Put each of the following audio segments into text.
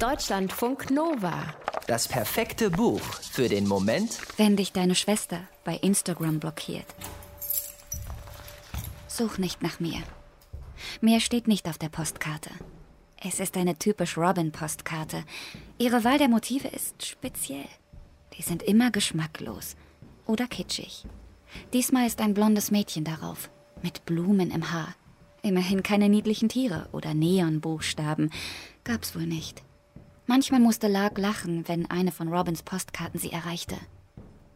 Deutschlandfunk Nova. Das perfekte Buch für den Moment, wenn dich deine Schwester bei Instagram blockiert. Such nicht nach mir. Mehr steht nicht auf der Postkarte. Es ist eine typisch Robin-Postkarte. Ihre Wahl der Motive ist speziell. Die sind immer geschmacklos oder kitschig. Diesmal ist ein blondes Mädchen darauf, mit Blumen im Haar. Immerhin keine niedlichen Tiere oder Neonbuchstaben. Gab's wohl nicht. Manchmal musste Lark lachen, wenn eine von Robins Postkarten sie erreichte.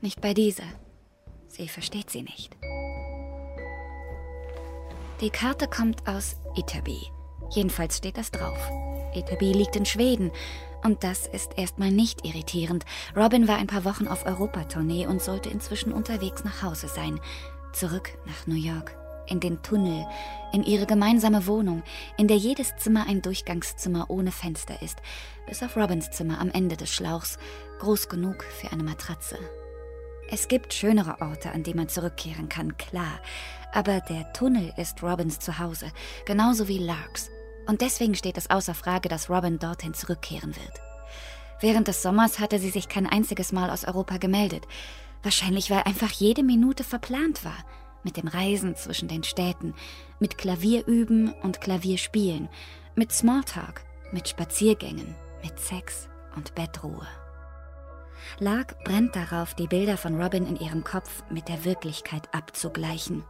Nicht bei dieser. Sie versteht sie nicht. Die Karte kommt aus Itaby. Jedenfalls steht das drauf. Itaby liegt in Schweden. Und das ist erstmal nicht irritierend. Robin war ein paar Wochen auf Europatournee und sollte inzwischen unterwegs nach Hause sein. Zurück nach New York in den Tunnel, in ihre gemeinsame Wohnung, in der jedes Zimmer ein Durchgangszimmer ohne Fenster ist, bis auf Robins Zimmer am Ende des Schlauchs, groß genug für eine Matratze. Es gibt schönere Orte, an die man zurückkehren kann, klar, aber der Tunnel ist Robins Zuhause, genauso wie Larks, und deswegen steht es außer Frage, dass Robin dorthin zurückkehren wird. Während des Sommers hatte sie sich kein einziges Mal aus Europa gemeldet, wahrscheinlich weil einfach jede Minute verplant war mit dem Reisen zwischen den Städten, mit Klavierüben und Klavierspielen, mit Smalltalk, mit Spaziergängen, mit Sex und Bettruhe. Lark brennt darauf, die Bilder von Robin in ihrem Kopf mit der Wirklichkeit abzugleichen.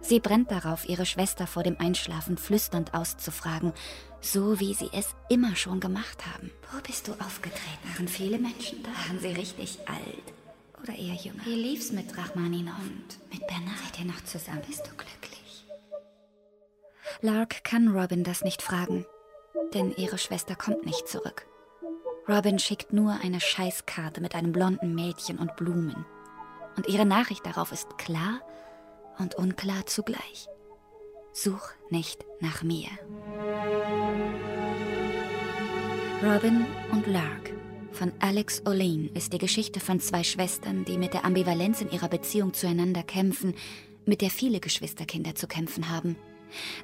Sie brennt darauf, ihre Schwester vor dem Einschlafen flüsternd auszufragen, so wie sie es immer schon gemacht haben. Wo bist du aufgetreten? Waren viele Menschen da? Waren sie richtig alt? oder eher jünger? Wie lief's mit Rachmaninov und mit Bernard? Seid ihr noch zusammen? Bist du glücklich? Lark kann Robin das nicht fragen, denn ihre Schwester kommt nicht zurück. Robin schickt nur eine Scheißkarte mit einem blonden Mädchen und Blumen. Und ihre Nachricht darauf ist klar und unklar zugleich. Such nicht nach mir. Robin und Lark von Alex Olean ist die Geschichte von zwei Schwestern, die mit der Ambivalenz in ihrer Beziehung zueinander kämpfen, mit der viele Geschwisterkinder zu kämpfen haben.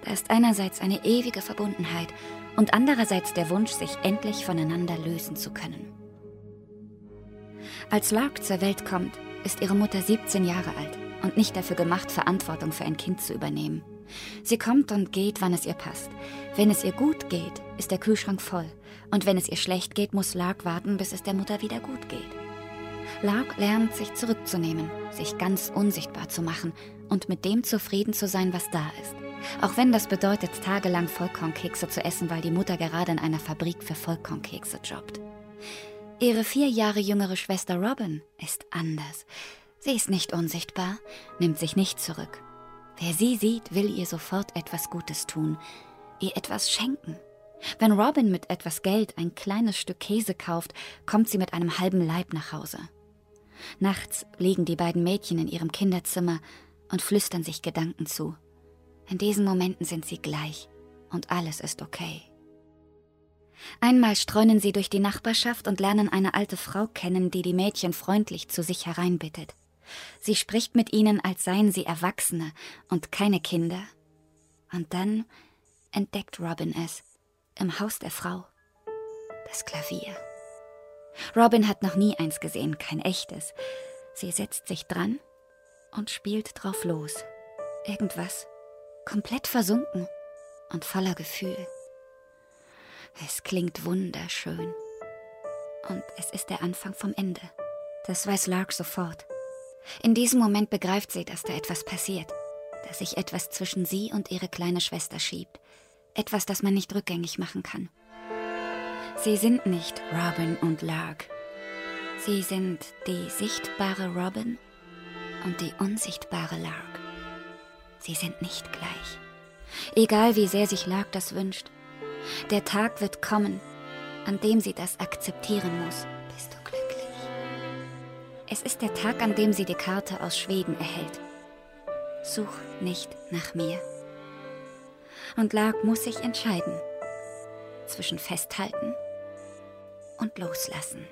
Da ist einerseits eine ewige Verbundenheit und andererseits der Wunsch, sich endlich voneinander lösen zu können. Als Lark zur Welt kommt, ist ihre Mutter 17 Jahre alt und nicht dafür gemacht, Verantwortung für ein Kind zu übernehmen. Sie kommt und geht, wann es ihr passt. Wenn es ihr gut geht, ist der Kühlschrank voll. Und wenn es ihr schlecht geht, muss Lark warten, bis es der Mutter wieder gut geht. Lark lernt, sich zurückzunehmen, sich ganz unsichtbar zu machen und mit dem zufrieden zu sein, was da ist. Auch wenn das bedeutet, tagelang Vollkornkekse zu essen, weil die Mutter gerade in einer Fabrik für Vollkornkekse jobbt. Ihre vier Jahre jüngere Schwester Robin ist anders. Sie ist nicht unsichtbar, nimmt sich nicht zurück. Wer sie sieht, will ihr sofort etwas Gutes tun, ihr etwas schenken. Wenn Robin mit etwas Geld ein kleines Stück Käse kauft, kommt sie mit einem halben Leib nach Hause. Nachts liegen die beiden Mädchen in ihrem Kinderzimmer und flüstern sich Gedanken zu. In diesen Momenten sind sie gleich und alles ist okay. Einmal streunen sie durch die Nachbarschaft und lernen eine alte Frau kennen, die die Mädchen freundlich zu sich hereinbittet. Sie spricht mit ihnen, als seien sie Erwachsene und keine Kinder. Und dann entdeckt Robin es im Haus der Frau. Das Klavier. Robin hat noch nie eins gesehen, kein echtes. Sie setzt sich dran und spielt drauf los. Irgendwas. Komplett versunken und voller Gefühl. Es klingt wunderschön. Und es ist der Anfang vom Ende. Das weiß Lark sofort. In diesem Moment begreift sie, dass da etwas passiert, dass sich etwas zwischen sie und ihre kleine Schwester schiebt, etwas, das man nicht rückgängig machen kann. Sie sind nicht Robin und Lark. Sie sind die sichtbare Robin und die unsichtbare Lark. Sie sind nicht gleich. Egal wie sehr sich Lark das wünscht. Der Tag wird kommen, an dem sie das akzeptieren muss. Es ist der Tag, an dem sie die Karte aus Schweden erhält. Such nicht nach mir und Lark muss sich entscheiden zwischen Festhalten und Loslassen.